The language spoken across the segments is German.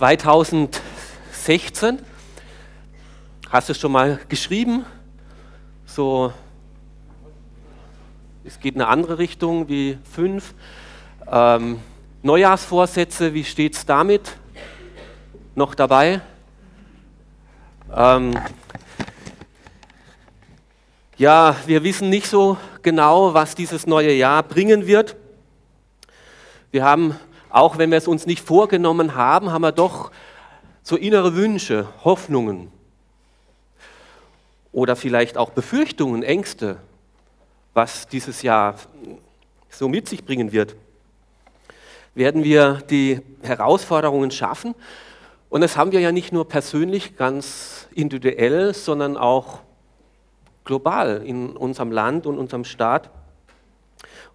2016. Hast du es schon mal geschrieben? So, es geht in eine andere Richtung wie fünf. Ähm, Neujahrsvorsätze, wie steht es damit? Noch dabei? Ähm, ja, wir wissen nicht so genau, was dieses neue Jahr bringen wird. Wir haben, auch wenn wir es uns nicht vorgenommen haben, haben wir doch so innere Wünsche, Hoffnungen oder vielleicht auch Befürchtungen, Ängste, was dieses Jahr so mit sich bringen wird. Werden wir die Herausforderungen schaffen? Und das haben wir ja nicht nur persönlich, ganz individuell, sondern auch global in unserem Land und unserem Staat.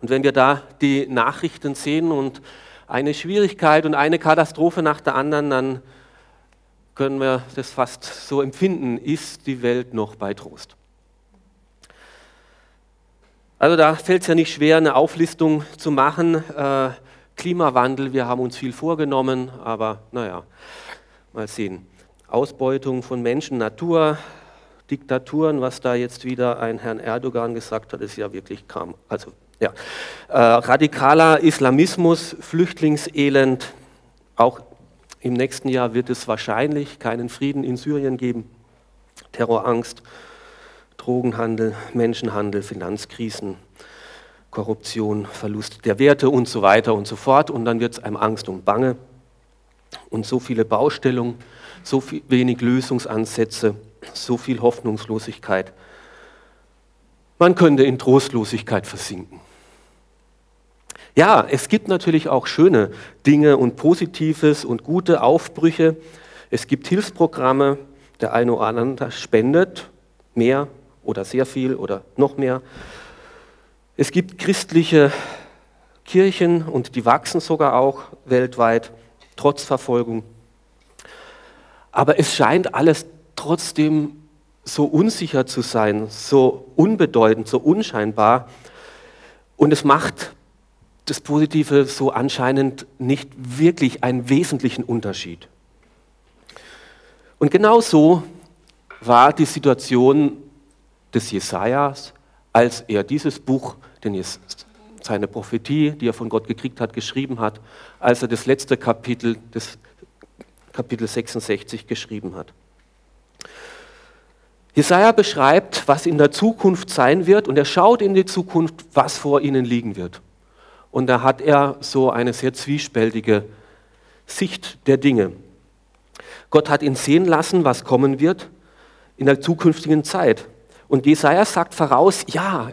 Und wenn wir da die Nachrichten sehen und eine Schwierigkeit und eine Katastrophe nach der anderen, dann können wir das fast so empfinden, ist die Welt noch bei Trost. Also da fällt es ja nicht schwer, eine Auflistung zu machen. Äh, Klimawandel, wir haben uns viel vorgenommen, aber naja, mal sehen. Ausbeutung von Menschen, Natur, Diktaturen, was da jetzt wieder ein Herrn Erdogan gesagt hat, ist ja wirklich kam. Also ja, äh, radikaler Islamismus, Flüchtlingselend, auch im nächsten Jahr wird es wahrscheinlich keinen Frieden in Syrien geben, Terrorangst, Drogenhandel, Menschenhandel, Finanzkrisen, Korruption, Verlust der Werte und so weiter und so fort. Und dann wird es einem Angst und Bange und so viele Baustellungen, so viel, wenig Lösungsansätze so viel Hoffnungslosigkeit. Man könnte in Trostlosigkeit versinken. Ja, es gibt natürlich auch schöne Dinge und Positives und gute Aufbrüche. Es gibt Hilfsprogramme, der eine oder andere spendet mehr oder sehr viel oder noch mehr. Es gibt christliche Kirchen und die wachsen sogar auch weltweit, trotz Verfolgung. Aber es scheint alles trotzdem so unsicher zu sein, so unbedeutend, so unscheinbar. Und es macht das Positive so anscheinend nicht wirklich einen wesentlichen Unterschied. Und genau so war die Situation des Jesajas, als er dieses Buch, den seine Prophetie, die er von Gott gekriegt hat, geschrieben hat, als er das letzte Kapitel, das Kapitel 66 geschrieben hat. Jesaja beschreibt, was in der Zukunft sein wird und er schaut in die Zukunft, was vor ihnen liegen wird. Und da hat er so eine sehr zwiespältige Sicht der Dinge. Gott hat ihn sehen lassen, was kommen wird in der zukünftigen Zeit. Und Jesaja sagt voraus: Ja,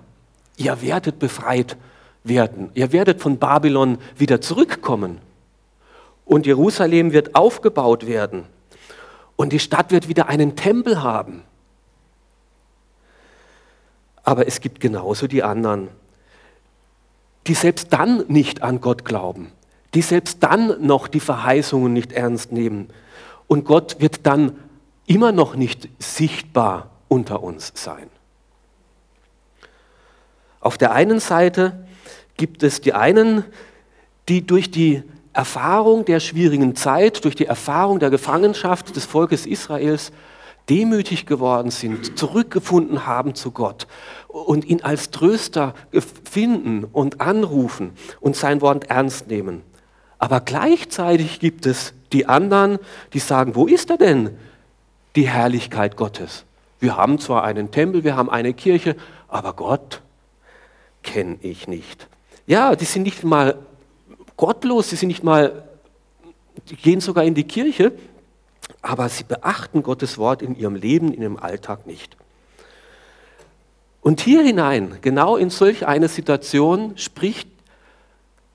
ihr werdet befreit werden. Ihr werdet von Babylon wieder zurückkommen. Und Jerusalem wird aufgebaut werden. Und die Stadt wird wieder einen Tempel haben. Aber es gibt genauso die anderen, die selbst dann nicht an Gott glauben, die selbst dann noch die Verheißungen nicht ernst nehmen. Und Gott wird dann immer noch nicht sichtbar unter uns sein. Auf der einen Seite gibt es die einen, die durch die Erfahrung der schwierigen Zeit, durch die Erfahrung der Gefangenschaft des Volkes Israels demütig geworden sind, zurückgefunden haben zu Gott und ihn als Tröster finden und anrufen und sein Wort ernst nehmen. Aber gleichzeitig gibt es die anderen, die sagen, wo ist er denn, die Herrlichkeit Gottes? Wir haben zwar einen Tempel, wir haben eine Kirche, aber Gott kenne ich nicht. Ja, die sind nicht mal gottlos, sie sind nicht mal, die gehen sogar in die Kirche, aber sie beachten Gottes Wort in ihrem Leben, in ihrem Alltag nicht. Und hier hinein, genau in solch eine Situation, spricht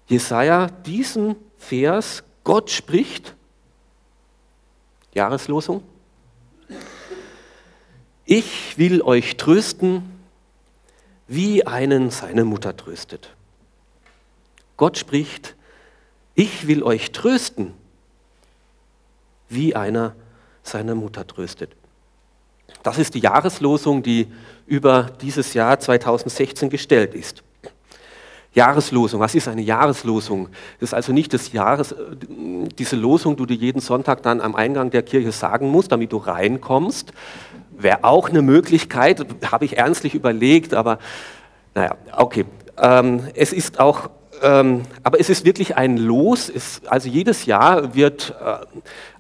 Jesaja diesen Vers: Gott spricht, Jahreslosung, ich will euch trösten, wie einen seine Mutter tröstet. Gott spricht, ich will euch trösten, wie einer seine Mutter tröstet. Das ist die Jahreslosung, die über dieses Jahr 2016 gestellt ist. Jahreslosung. Was ist eine Jahreslosung? Das ist also nicht das Jahres, diese Losung, die du jeden Sonntag dann am Eingang der Kirche sagen musst, damit du reinkommst. Wäre auch eine Möglichkeit, habe ich ernstlich überlegt, aber naja, okay. Ähm, es ist auch, ähm, aber es ist wirklich ein Los. Es, also jedes Jahr wird äh,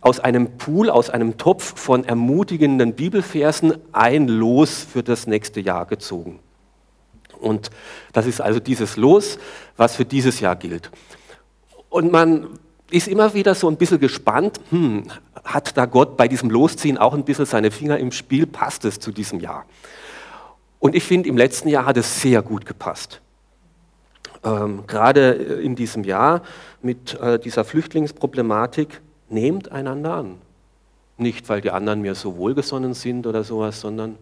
aus einem Pool, aus einem Topf von ermutigenden Bibelversen ein Los für das nächste Jahr gezogen. Und das ist also dieses Los, was für dieses Jahr gilt. Und man ist immer wieder so ein bisschen gespannt, hm, hat da Gott bei diesem Losziehen auch ein bisschen seine Finger im Spiel, passt es zu diesem Jahr? Und ich finde, im letzten Jahr hat es sehr gut gepasst. Ähm, Gerade in diesem Jahr mit äh, dieser Flüchtlingsproblematik, nehmt einander an. Nicht, weil die anderen mir so wohlgesonnen sind oder sowas, sondern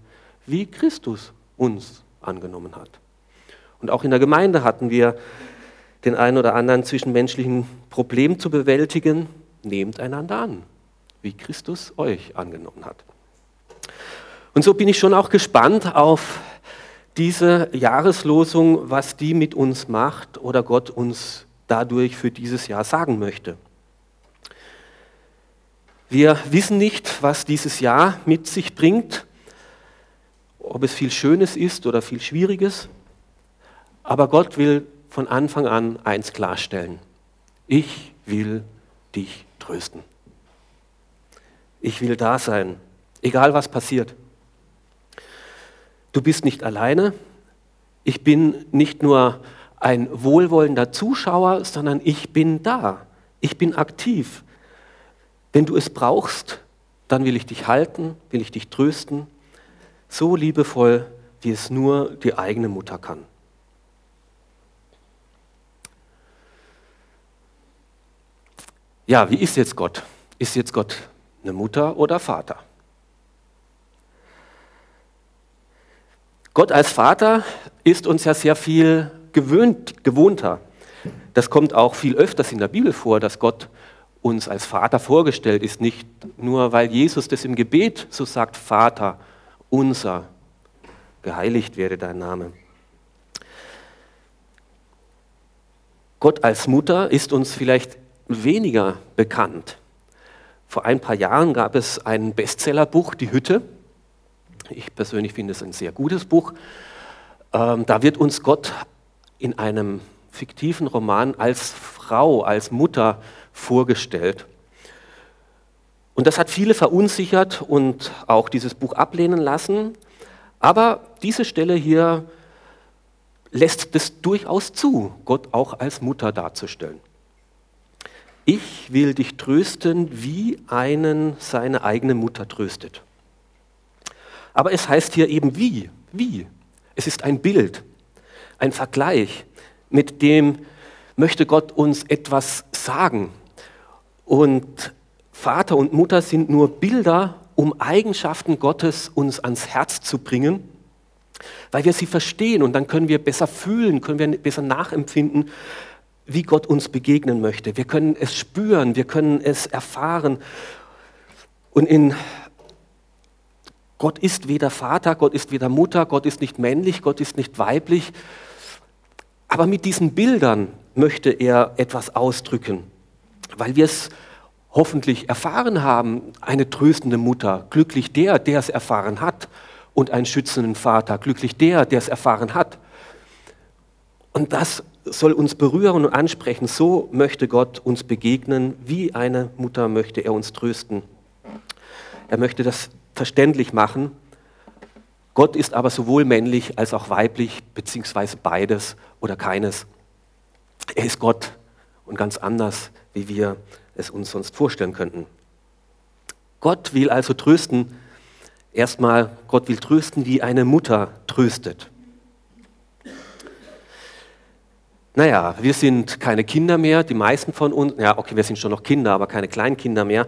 wie Christus uns angenommen hat. Und auch in der Gemeinde hatten wir den einen oder anderen zwischenmenschlichen Problem zu bewältigen. Nehmt einander an, wie Christus euch angenommen hat. Und so bin ich schon auch gespannt auf diese Jahreslosung, was die mit uns macht oder Gott uns dadurch für dieses Jahr sagen möchte. Wir wissen nicht, was dieses Jahr mit sich bringt, ob es viel Schönes ist oder viel Schwieriges. Aber Gott will von Anfang an eins klarstellen. Ich will dich trösten. Ich will da sein, egal was passiert. Du bist nicht alleine. Ich bin nicht nur ein wohlwollender Zuschauer, sondern ich bin da. Ich bin aktiv. Wenn du es brauchst, dann will ich dich halten, will ich dich trösten, so liebevoll, wie es nur die eigene Mutter kann. Ja, wie ist jetzt Gott? Ist jetzt Gott eine Mutter oder Vater? Gott als Vater ist uns ja sehr viel gewöhnt, gewohnter. Das kommt auch viel öfters in der Bibel vor, dass Gott uns als Vater vorgestellt ist, nicht nur weil Jesus das im Gebet so sagt, Vater unser, geheiligt werde dein Name. Gott als Mutter ist uns vielleicht weniger bekannt. Vor ein paar Jahren gab es ein Bestsellerbuch, Die Hütte. Ich persönlich finde es ein sehr gutes Buch. Ähm, da wird uns Gott in einem fiktiven Roman als Frau, als Mutter vorgestellt. Und das hat viele verunsichert und auch dieses Buch ablehnen lassen. Aber diese Stelle hier lässt das durchaus zu, Gott auch als Mutter darzustellen. Ich will dich trösten, wie einen seine eigene Mutter tröstet. Aber es heißt hier eben wie, wie. Es ist ein Bild, ein Vergleich, mit dem möchte Gott uns etwas sagen. Und Vater und Mutter sind nur Bilder, um Eigenschaften Gottes uns ans Herz zu bringen, weil wir sie verstehen und dann können wir besser fühlen, können wir besser nachempfinden, wie Gott uns begegnen möchte. Wir können es spüren, wir können es erfahren. Und in Gott ist weder Vater, Gott ist weder Mutter, Gott ist nicht männlich, Gott ist nicht weiblich. Aber mit diesen Bildern möchte er etwas ausdrücken, weil wir es hoffentlich erfahren haben, eine tröstende Mutter, glücklich der, der es erfahren hat, und einen schützenden Vater, glücklich der, der es erfahren hat. Und das soll uns berühren und ansprechen. So möchte Gott uns begegnen, wie eine Mutter möchte er uns trösten. Er möchte das verständlich machen. Gott ist aber sowohl männlich als auch weiblich, beziehungsweise beides oder keines. Er ist Gott und ganz anders, wie wir es uns sonst vorstellen könnten. Gott will also trösten. Erstmal, Gott will trösten, wie eine Mutter tröstet. Naja, wir sind keine Kinder mehr, die meisten von uns, ja, okay, wir sind schon noch Kinder, aber keine Kleinkinder mehr.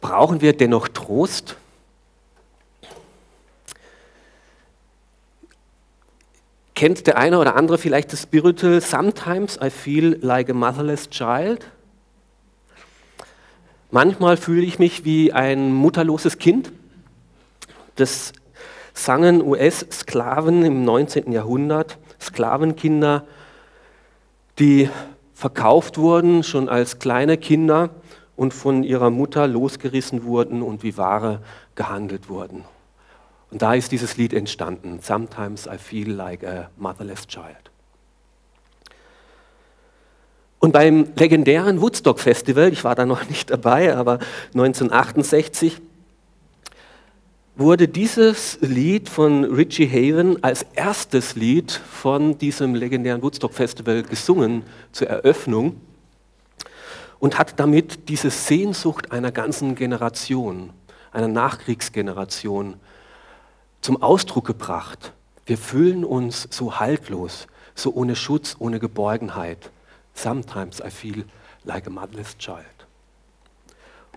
Brauchen wir dennoch Trost? Kennt der eine oder andere vielleicht das Spiritual Sometimes I feel like a motherless child? Manchmal fühle ich mich wie ein mutterloses Kind. Das sangen US-Sklaven im 19. Jahrhundert, Sklavenkinder, die verkauft wurden schon als kleine Kinder und von ihrer Mutter losgerissen wurden und wie Ware gehandelt wurden. Und da ist dieses Lied entstanden. Sometimes I feel like a motherless child. Und beim legendären Woodstock Festival, ich war da noch nicht dabei, aber 1968, wurde dieses Lied von Richie Haven als erstes Lied von diesem legendären Woodstock Festival gesungen zur Eröffnung und hat damit diese Sehnsucht einer ganzen Generation, einer Nachkriegsgeneration zum Ausdruck gebracht. Wir fühlen uns so haltlos, so ohne Schutz, ohne Geborgenheit. Sometimes I feel like a motherless child.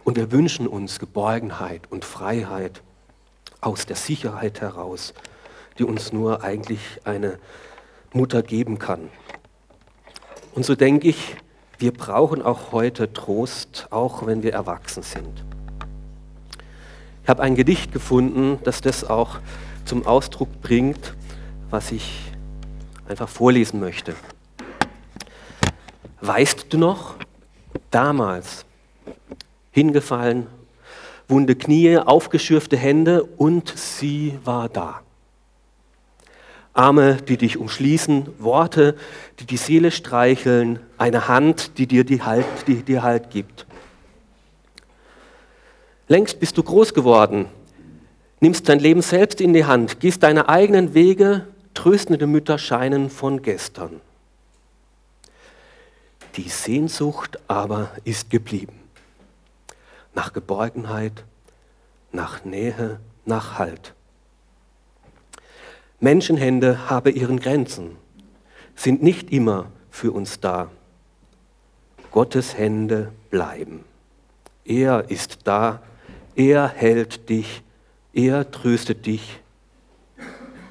Und wir wünschen uns Geborgenheit und Freiheit aus der Sicherheit heraus, die uns nur eigentlich eine Mutter geben kann. Und so denke ich, wir brauchen auch heute Trost, auch wenn wir erwachsen sind. Ich habe ein Gedicht gefunden, das das auch zum Ausdruck bringt, was ich einfach vorlesen möchte. Weißt du noch, damals hingefallen, wunde Knie, aufgeschürfte Hände und sie war da. Arme, die dich umschließen, Worte, die die Seele streicheln, eine Hand, die dir, die halt, die dir Halt gibt. Längst bist du groß geworden, nimmst dein Leben selbst in die Hand, gehst deine eigenen Wege, tröstende Mütter scheinen von gestern. Die Sehnsucht aber ist geblieben. Nach Geborgenheit, nach Nähe, nach Halt. Menschenhände haben ihren Grenzen, sind nicht immer für uns da. Gottes Hände bleiben. Er ist da, er hält dich, er tröstet dich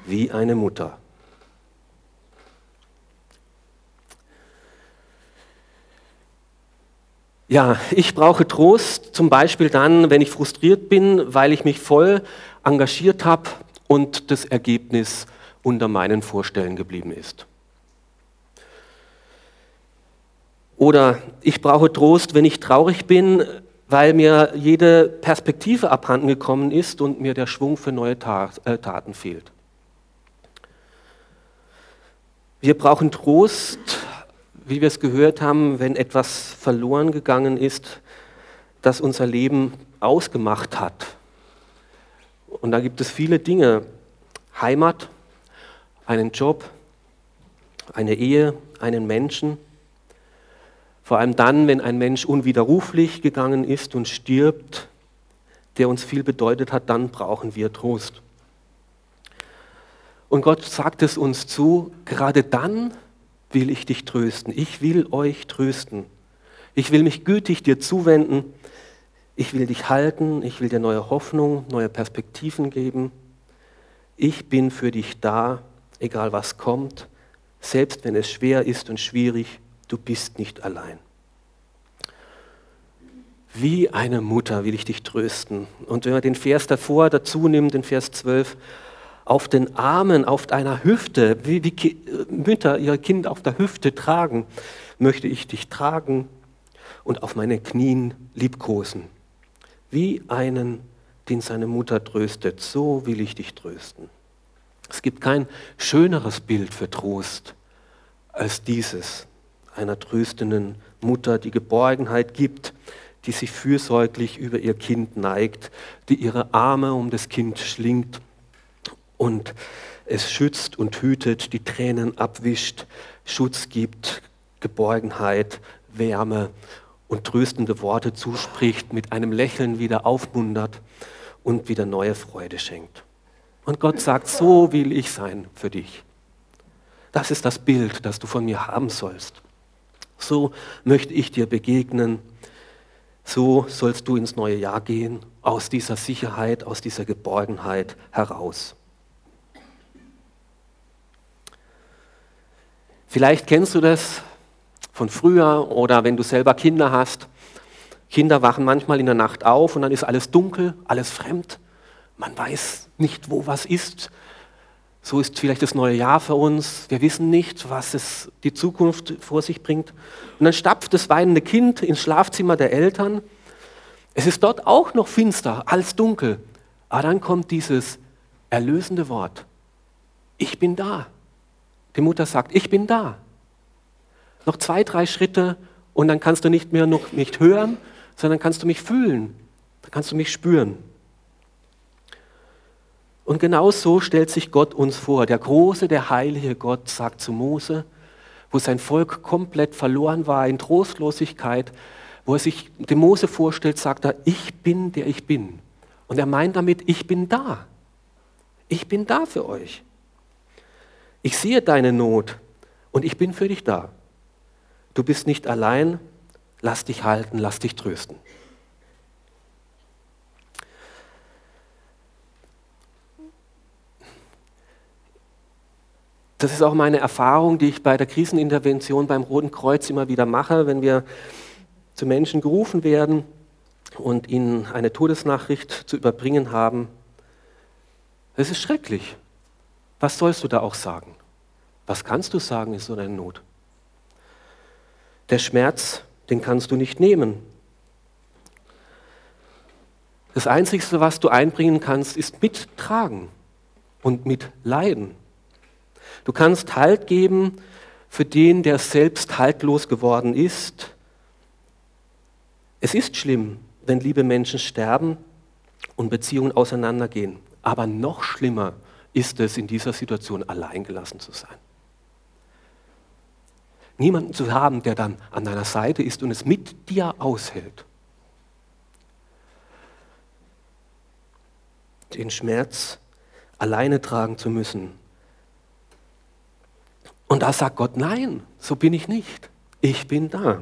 wie eine Mutter. Ja, ich brauche Trost, zum Beispiel dann, wenn ich frustriert bin, weil ich mich voll engagiert habe und das Ergebnis unter meinen Vorstellen geblieben ist. Oder ich brauche Trost, wenn ich traurig bin, weil mir jede Perspektive abhanden gekommen ist und mir der Schwung für neue äh, Taten fehlt. Wir brauchen Trost, wie wir es gehört haben, wenn etwas verloren gegangen ist, das unser Leben ausgemacht hat. Und da gibt es viele Dinge. Heimat, einen Job, eine Ehe, einen Menschen. Vor allem dann, wenn ein Mensch unwiderruflich gegangen ist und stirbt, der uns viel bedeutet hat, dann brauchen wir Trost. Und Gott sagt es uns zu, gerade dann, will ich dich trösten. Ich will euch trösten. Ich will mich gütig dir zuwenden. Ich will dich halten. Ich will dir neue Hoffnung, neue Perspektiven geben. Ich bin für dich da, egal was kommt. Selbst wenn es schwer ist und schwierig, du bist nicht allein. Wie eine Mutter will ich dich trösten. Und wenn man den Vers davor dazu nimmt, den Vers 12, auf den Armen, auf deiner Hüfte, wie, wie Mütter ihr Kind auf der Hüfte tragen, möchte ich dich tragen und auf meine Knien liebkosen. Wie einen, den seine Mutter tröstet, so will ich dich trösten. Es gibt kein schöneres Bild für Trost als dieses einer tröstenden Mutter, die Geborgenheit gibt, die sich fürsorglich über ihr Kind neigt, die ihre Arme um das Kind schlingt und es schützt und hütet, die Tränen abwischt, Schutz gibt, Geborgenheit, Wärme und tröstende Worte zuspricht, mit einem Lächeln wieder aufmuntert und wieder neue Freude schenkt. Und Gott sagt, so will ich sein für dich. Das ist das Bild, das du von mir haben sollst. So möchte ich dir begegnen. So sollst du ins neue Jahr gehen, aus dieser Sicherheit, aus dieser Geborgenheit heraus. Vielleicht kennst du das von früher oder wenn du selber Kinder hast. Kinder wachen manchmal in der Nacht auf und dann ist alles dunkel, alles fremd. Man weiß nicht, wo was ist. So ist vielleicht das neue Jahr für uns. Wir wissen nicht, was es die Zukunft vor sich bringt. Und dann stapft das weinende Kind ins Schlafzimmer der Eltern. Es ist dort auch noch finster, alles dunkel. Aber dann kommt dieses erlösende Wort. Ich bin da. Die Mutter sagt, ich bin da. Noch zwei, drei Schritte und dann kannst du nicht mehr noch nicht hören, sondern kannst du mich fühlen. Dann kannst du mich spüren. Und genau so stellt sich Gott uns vor. Der große, der heilige Gott sagt zu Mose, wo sein Volk komplett verloren war in Trostlosigkeit, wo er sich dem Mose vorstellt, sagt er, ich bin der ich bin. Und er meint damit, ich bin da. Ich bin da für euch. Ich sehe deine Not und ich bin für dich da. Du bist nicht allein, lass dich halten, lass dich trösten. Das ist auch meine Erfahrung, die ich bei der Krisenintervention beim Roten Kreuz immer wieder mache, wenn wir zu Menschen gerufen werden und ihnen eine Todesnachricht zu überbringen haben. Es ist schrecklich. Was sollst du da auch sagen? Was kannst du sagen, ist so deine Not? Der Schmerz, den kannst du nicht nehmen. Das Einzige, was du einbringen kannst, ist mittragen und mitleiden. Du kannst Halt geben für den, der selbst haltlos geworden ist. Es ist schlimm, wenn liebe Menschen sterben und Beziehungen auseinandergehen. Aber noch schlimmer ist es, in dieser Situation alleingelassen zu sein. Niemanden zu haben, der dann an deiner Seite ist und es mit dir aushält. Den Schmerz alleine tragen zu müssen, und da sagt Gott, nein, so bin ich nicht. Ich bin da.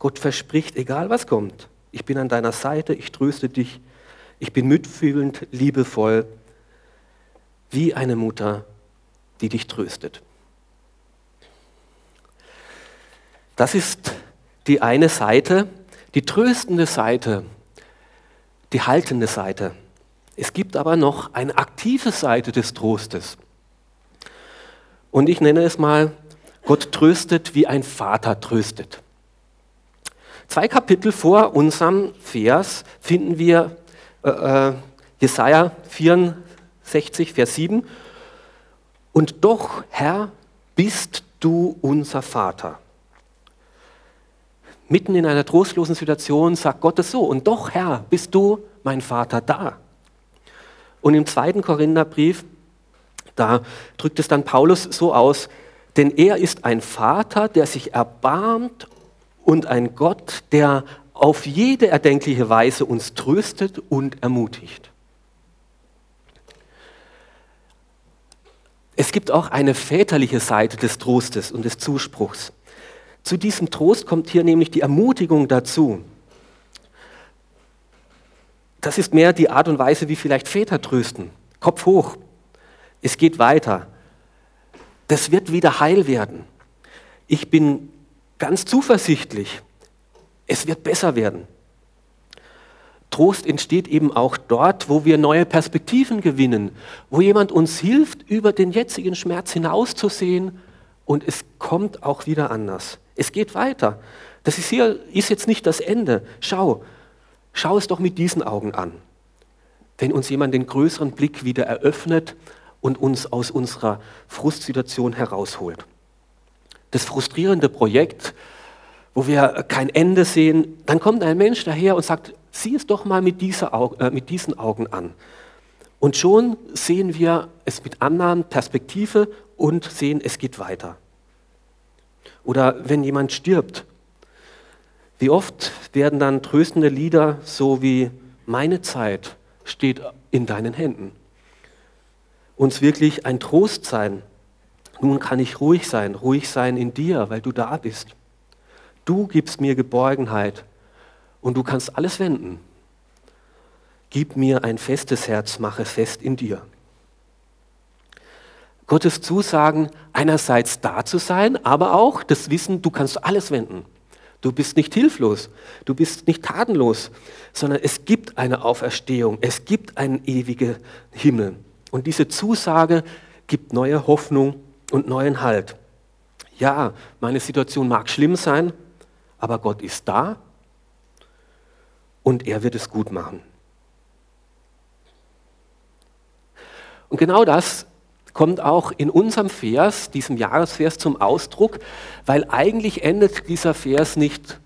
Gott verspricht, egal was kommt, ich bin an deiner Seite, ich tröste dich, ich bin mitfühlend, liebevoll, wie eine Mutter, die dich tröstet. Das ist die eine Seite, die tröstende Seite, die haltende Seite. Es gibt aber noch eine aktive Seite des Trostes. Und ich nenne es mal, Gott tröstet, wie ein Vater tröstet. Zwei Kapitel vor unserem Vers finden wir äh, äh Jesaja 64, Vers 7. Und doch, Herr, bist du unser Vater. Mitten in einer trostlosen Situation sagt Gott es so. Und doch, Herr, bist du mein Vater da. Und im zweiten Korintherbrief da drückt es dann Paulus so aus, denn er ist ein Vater, der sich erbarmt und ein Gott, der auf jede erdenkliche Weise uns tröstet und ermutigt. Es gibt auch eine väterliche Seite des Trostes und des Zuspruchs. Zu diesem Trost kommt hier nämlich die Ermutigung dazu. Das ist mehr die Art und Weise, wie vielleicht Väter trösten. Kopf hoch, es geht weiter. Das wird wieder heil werden. Ich bin ganz zuversichtlich. Es wird besser werden. Trost entsteht eben auch dort, wo wir neue Perspektiven gewinnen, wo jemand uns hilft, über den jetzigen Schmerz hinauszusehen und es kommt auch wieder anders. Es geht weiter. Das ist hier ist jetzt nicht das Ende. Schau, schau es doch mit diesen Augen an. Wenn uns jemand den größeren Blick wieder eröffnet und uns aus unserer Frustsituation herausholt. Das frustrierende Projekt, wo wir kein Ende sehen, dann kommt ein Mensch daher und sagt, sieh es doch mal mit, dieser, äh, mit diesen Augen an. Und schon sehen wir es mit anderen Perspektive und sehen, es geht weiter. Oder wenn jemand stirbt, wie oft werden dann tröstende Lieder so wie meine Zeit steht in deinen Händen uns wirklich ein Trost sein. Nun kann ich ruhig sein, ruhig sein in dir, weil du da bist. Du gibst mir Geborgenheit und du kannst alles wenden. Gib mir ein festes Herz, mache fest in dir. Gottes Zusagen, einerseits da zu sein, aber auch das Wissen, du kannst alles wenden. Du bist nicht hilflos, du bist nicht tatenlos, sondern es gibt eine Auferstehung, es gibt einen ewigen Himmel. Und diese Zusage gibt neue Hoffnung und neuen Halt. Ja, meine Situation mag schlimm sein, aber Gott ist da und er wird es gut machen. Und genau das kommt auch in unserem Vers, diesem Jahresvers zum Ausdruck, weil eigentlich endet dieser Vers nicht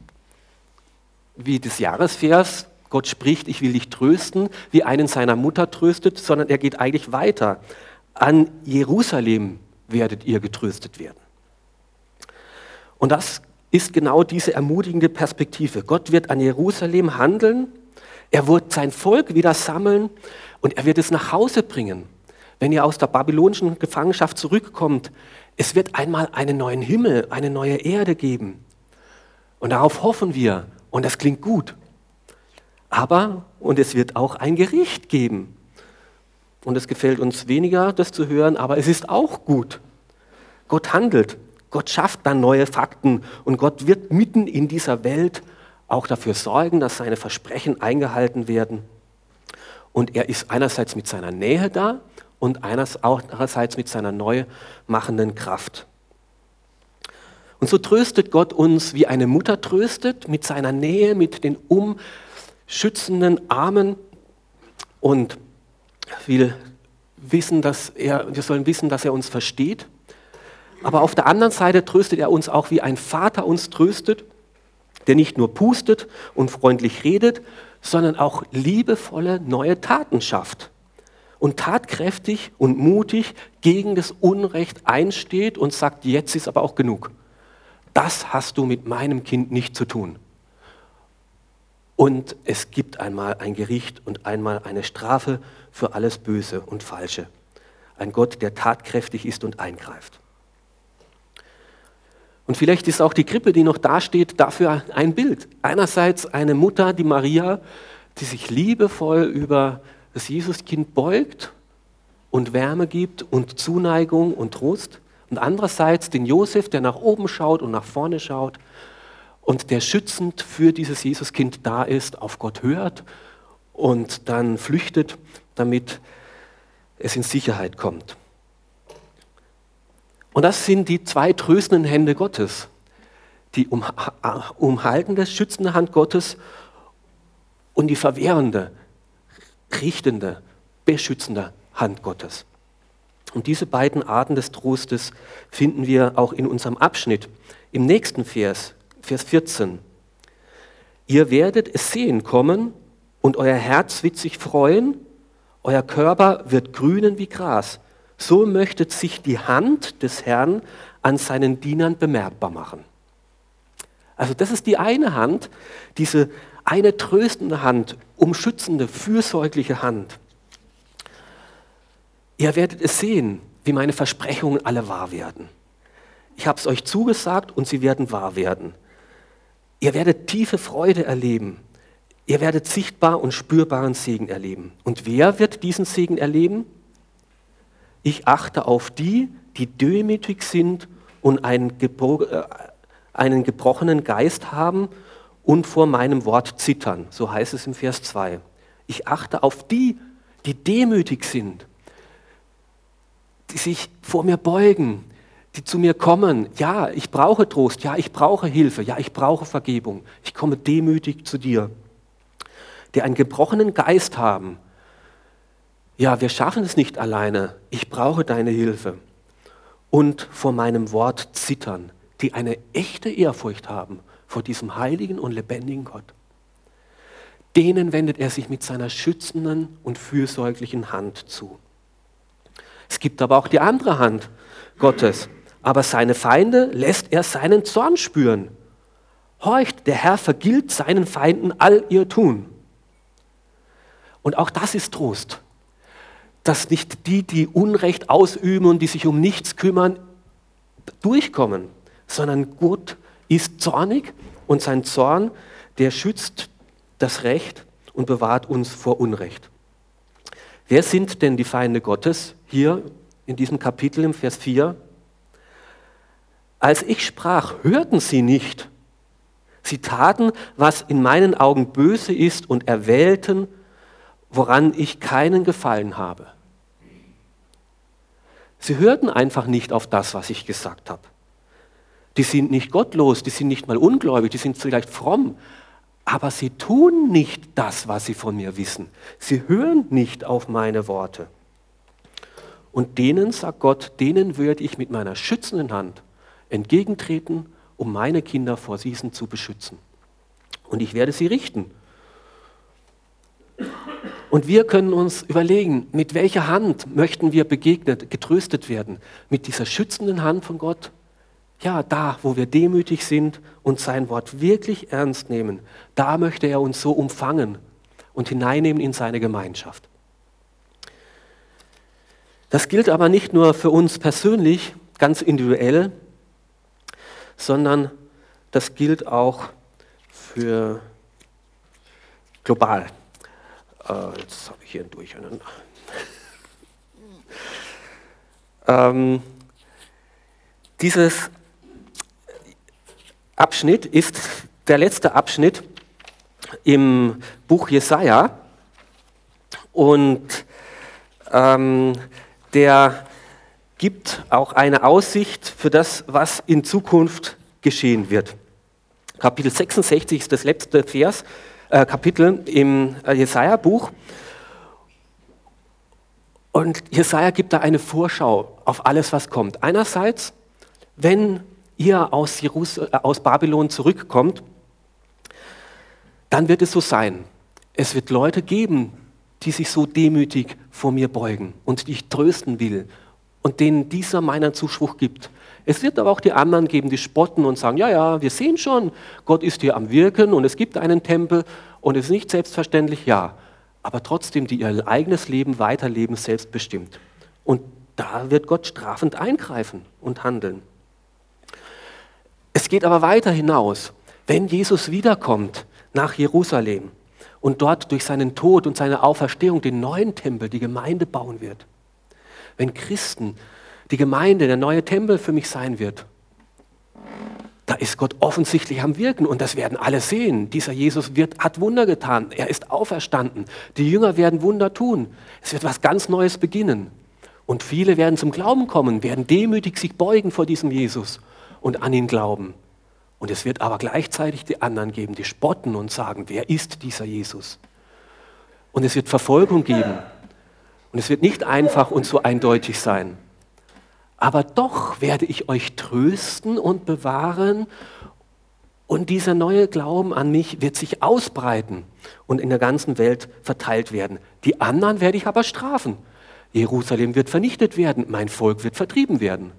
wie das Jahresvers, Gott spricht, ich will dich trösten, wie einen seiner Mutter tröstet, sondern er geht eigentlich weiter. An Jerusalem werdet ihr getröstet werden. Und das ist genau diese ermutigende Perspektive. Gott wird an Jerusalem handeln, er wird sein Volk wieder sammeln und er wird es nach Hause bringen. Wenn ihr aus der babylonischen Gefangenschaft zurückkommt, es wird einmal einen neuen Himmel, eine neue Erde geben. Und darauf hoffen wir und das klingt gut. Aber, und es wird auch ein Gericht geben. Und es gefällt uns weniger, das zu hören, aber es ist auch gut. Gott handelt. Gott schafft dann neue Fakten und Gott wird mitten in dieser Welt auch dafür sorgen, dass seine Versprechen eingehalten werden. Und er ist einerseits mit seiner Nähe da und andererseits mit seiner neu machenden Kraft. Und so tröstet Gott uns, wie eine Mutter tröstet, mit seiner Nähe, mit den umschützenden Armen und will wissen, dass er, wir sollen wissen, dass er uns versteht. Aber auf der anderen Seite tröstet er uns auch, wie ein Vater uns tröstet, der nicht nur pustet und freundlich redet, sondern auch liebevolle neue Taten schafft und tatkräftig und mutig gegen das Unrecht einsteht und sagt, jetzt ist aber auch genug. Das hast du mit meinem Kind nicht zu tun. Und es gibt einmal ein Gericht und einmal eine Strafe für alles Böse und Falsche. Ein Gott, der tatkräftig ist und eingreift. Und vielleicht ist auch die Krippe, die noch dasteht, dafür ein Bild. Einerseits eine Mutter, die Maria, die sich liebevoll über das Jesuskind beugt und Wärme gibt und Zuneigung und Trost. Und andererseits den Josef, der nach oben schaut und nach vorne schaut und der schützend für dieses Jesuskind da ist, auf Gott hört und dann flüchtet, damit es in Sicherheit kommt. Und das sind die zwei tröstenden Hände Gottes. Die umhaltende, schützende Hand Gottes und die verwehrende, richtende, beschützende Hand Gottes. Und diese beiden Arten des Trostes finden wir auch in unserem Abschnitt. Im nächsten Vers, Vers 14. Ihr werdet es sehen kommen und euer Herz wird sich freuen, euer Körper wird grünen wie Gras so möchte sich die Hand des Herrn an seinen Dienern bemerkbar machen. Also das ist die eine Hand, diese eine tröstende Hand, umschützende, fürsorgliche Hand. Ihr werdet es sehen, wie meine Versprechungen alle wahr werden. Ich habe es euch zugesagt und sie werden wahr werden. Ihr werdet tiefe Freude erleben. Ihr werdet sichtbar und spürbaren Segen erleben. Und wer wird diesen Segen erleben? Ich achte auf die, die demütig sind und einen, gebro äh, einen gebrochenen Geist haben und vor meinem Wort zittern. So heißt es im Vers 2. Ich achte auf die, die demütig sind, die sich vor mir beugen, die zu mir kommen. Ja, ich brauche Trost. Ja, ich brauche Hilfe. Ja, ich brauche Vergebung. Ich komme demütig zu dir. Die einen gebrochenen Geist haben ja, wir schaffen es nicht alleine, ich brauche deine Hilfe. Und vor meinem Wort zittern, die eine echte Ehrfurcht haben vor diesem heiligen und lebendigen Gott. Denen wendet er sich mit seiner schützenden und fürsorglichen Hand zu. Es gibt aber auch die andere Hand Gottes. Aber seine Feinde lässt er seinen Zorn spüren. Horcht, der Herr vergilt seinen Feinden all ihr Tun. Und auch das ist Trost dass nicht die, die Unrecht ausüben und die sich um nichts kümmern, durchkommen, sondern Gott ist zornig und sein Zorn, der schützt das Recht und bewahrt uns vor Unrecht. Wer sind denn die Feinde Gottes hier in diesem Kapitel im Vers 4? Als ich sprach, hörten sie nicht. Sie taten, was in meinen Augen böse ist und erwählten, woran ich keinen Gefallen habe. Sie hörten einfach nicht auf das, was ich gesagt habe. Die sind nicht gottlos, die sind nicht mal ungläubig, die sind vielleicht fromm, aber sie tun nicht das, was sie von mir wissen. Sie hören nicht auf meine Worte. Und denen, sagt Gott, denen werde ich mit meiner schützenden Hand entgegentreten, um meine Kinder vor diesen zu beschützen. Und ich werde sie richten. Und wir können uns überlegen, mit welcher Hand möchten wir begegnet, getröstet werden? Mit dieser schützenden Hand von Gott? Ja, da, wo wir demütig sind und sein Wort wirklich ernst nehmen, da möchte er uns so umfangen und hineinnehmen in seine Gemeinschaft. Das gilt aber nicht nur für uns persönlich, ganz individuell, sondern das gilt auch für global. Äh, jetzt habe ich hier ein Durcheinander. ähm, dieses Abschnitt ist der letzte Abschnitt im Buch Jesaja und ähm, der gibt auch eine Aussicht für das, was in Zukunft geschehen wird. Kapitel 66 ist das letzte Vers, äh, Kapitel im äh, Jesaja-Buch. Und Jesaja gibt da eine Vorschau auf alles, was kommt. Einerseits, wenn ihr aus, Jerus äh, aus Babylon zurückkommt, dann wird es so sein. Es wird Leute geben, die sich so demütig vor mir beugen und die ich trösten will und denen dieser meinen Zuspruch gibt. Es wird aber auch die anderen geben, die spotten und sagen, ja, ja, wir sehen schon, Gott ist hier am Wirken und es gibt einen Tempel und es ist nicht selbstverständlich, ja, aber trotzdem, die ihr eigenes Leben weiterleben, selbstbestimmt. Und da wird Gott strafend eingreifen und handeln. Es geht aber weiter hinaus. Wenn Jesus wiederkommt nach Jerusalem, und dort durch seinen Tod und seine Auferstehung den neuen Tempel, die Gemeinde bauen wird. Wenn Christen, die Gemeinde, der neue Tempel für mich sein wird, da ist Gott offensichtlich am Wirken und das werden alle sehen. Dieser Jesus wird, hat Wunder getan, er ist auferstanden. Die Jünger werden Wunder tun. Es wird was ganz Neues beginnen. Und viele werden zum Glauben kommen, werden demütig sich beugen vor diesem Jesus und an ihn glauben. Und es wird aber gleichzeitig die anderen geben, die spotten und sagen, wer ist dieser Jesus? Und es wird Verfolgung geben. Und es wird nicht einfach und so eindeutig sein. Aber doch werde ich euch trösten und bewahren. Und dieser neue Glauben an mich wird sich ausbreiten und in der ganzen Welt verteilt werden. Die anderen werde ich aber strafen. Jerusalem wird vernichtet werden, mein Volk wird vertrieben werden.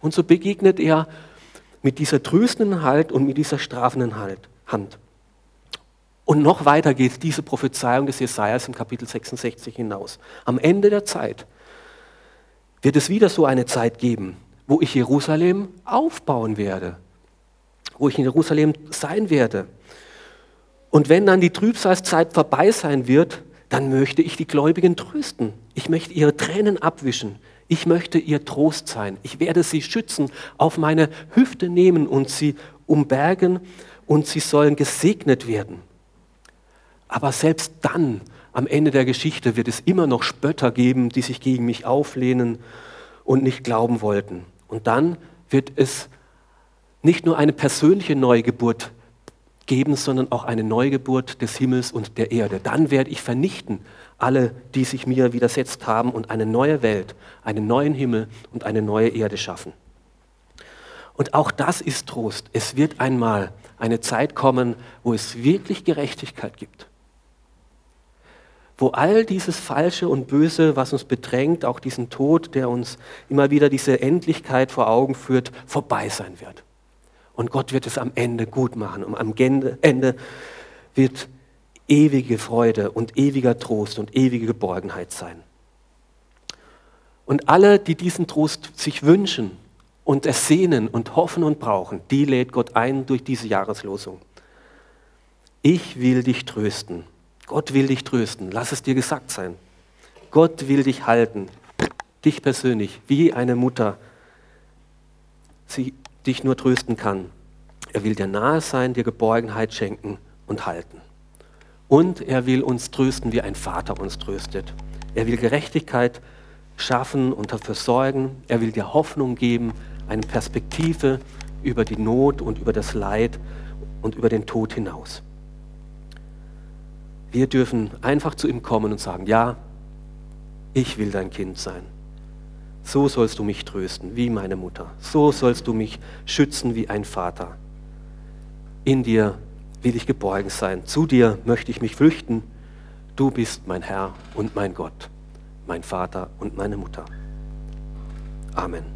Und so begegnet er mit dieser tröstenden Halt und mit dieser strafenden halt, Hand. Und noch weiter geht diese Prophezeiung des Jesajas im Kapitel 66 hinaus. Am Ende der Zeit wird es wieder so eine Zeit geben, wo ich Jerusalem aufbauen werde, wo ich in Jerusalem sein werde. Und wenn dann die Trübsalzeit vorbei sein wird, dann möchte ich die Gläubigen trösten. Ich möchte ihre Tränen abwischen. Ich möchte ihr Trost sein. Ich werde sie schützen, auf meine Hüfte nehmen und sie umbergen und sie sollen gesegnet werden. Aber selbst dann, am Ende der Geschichte, wird es immer noch Spötter geben, die sich gegen mich auflehnen und nicht glauben wollten. Und dann wird es nicht nur eine persönliche Neugeburt geben, sondern auch eine Neugeburt des Himmels und der Erde. Dann werde ich vernichten alle, die sich mir widersetzt haben und eine neue Welt, einen neuen Himmel und eine neue Erde schaffen. Und auch das ist Trost. Es wird einmal eine Zeit kommen, wo es wirklich Gerechtigkeit gibt. Wo all dieses Falsche und Böse, was uns bedrängt, auch diesen Tod, der uns immer wieder diese Endlichkeit vor Augen führt, vorbei sein wird. Und Gott wird es am Ende gut machen. Und am Ende wird ewige Freude und ewiger Trost und ewige Geborgenheit sein. Und alle, die diesen Trost sich wünschen und ersehnen und hoffen und brauchen, die lädt Gott ein durch diese Jahreslosung. Ich will dich trösten. Gott will dich trösten. Lass es dir gesagt sein. Gott will dich halten. Dich persönlich, wie eine Mutter sie dich nur trösten kann. Er will dir nahe sein, dir Geborgenheit schenken und halten. Und er will uns trösten, wie ein Vater uns tröstet. Er will Gerechtigkeit schaffen und dafür sorgen. Er will dir Hoffnung geben, eine Perspektive über die Not und über das Leid und über den Tod hinaus. Wir dürfen einfach zu ihm kommen und sagen, ja, ich will dein Kind sein. So sollst du mich trösten wie meine Mutter. So sollst du mich schützen wie ein Vater. In dir will ich geborgen sein. Zu dir möchte ich mich flüchten. Du bist mein Herr und mein Gott, mein Vater und meine Mutter. Amen.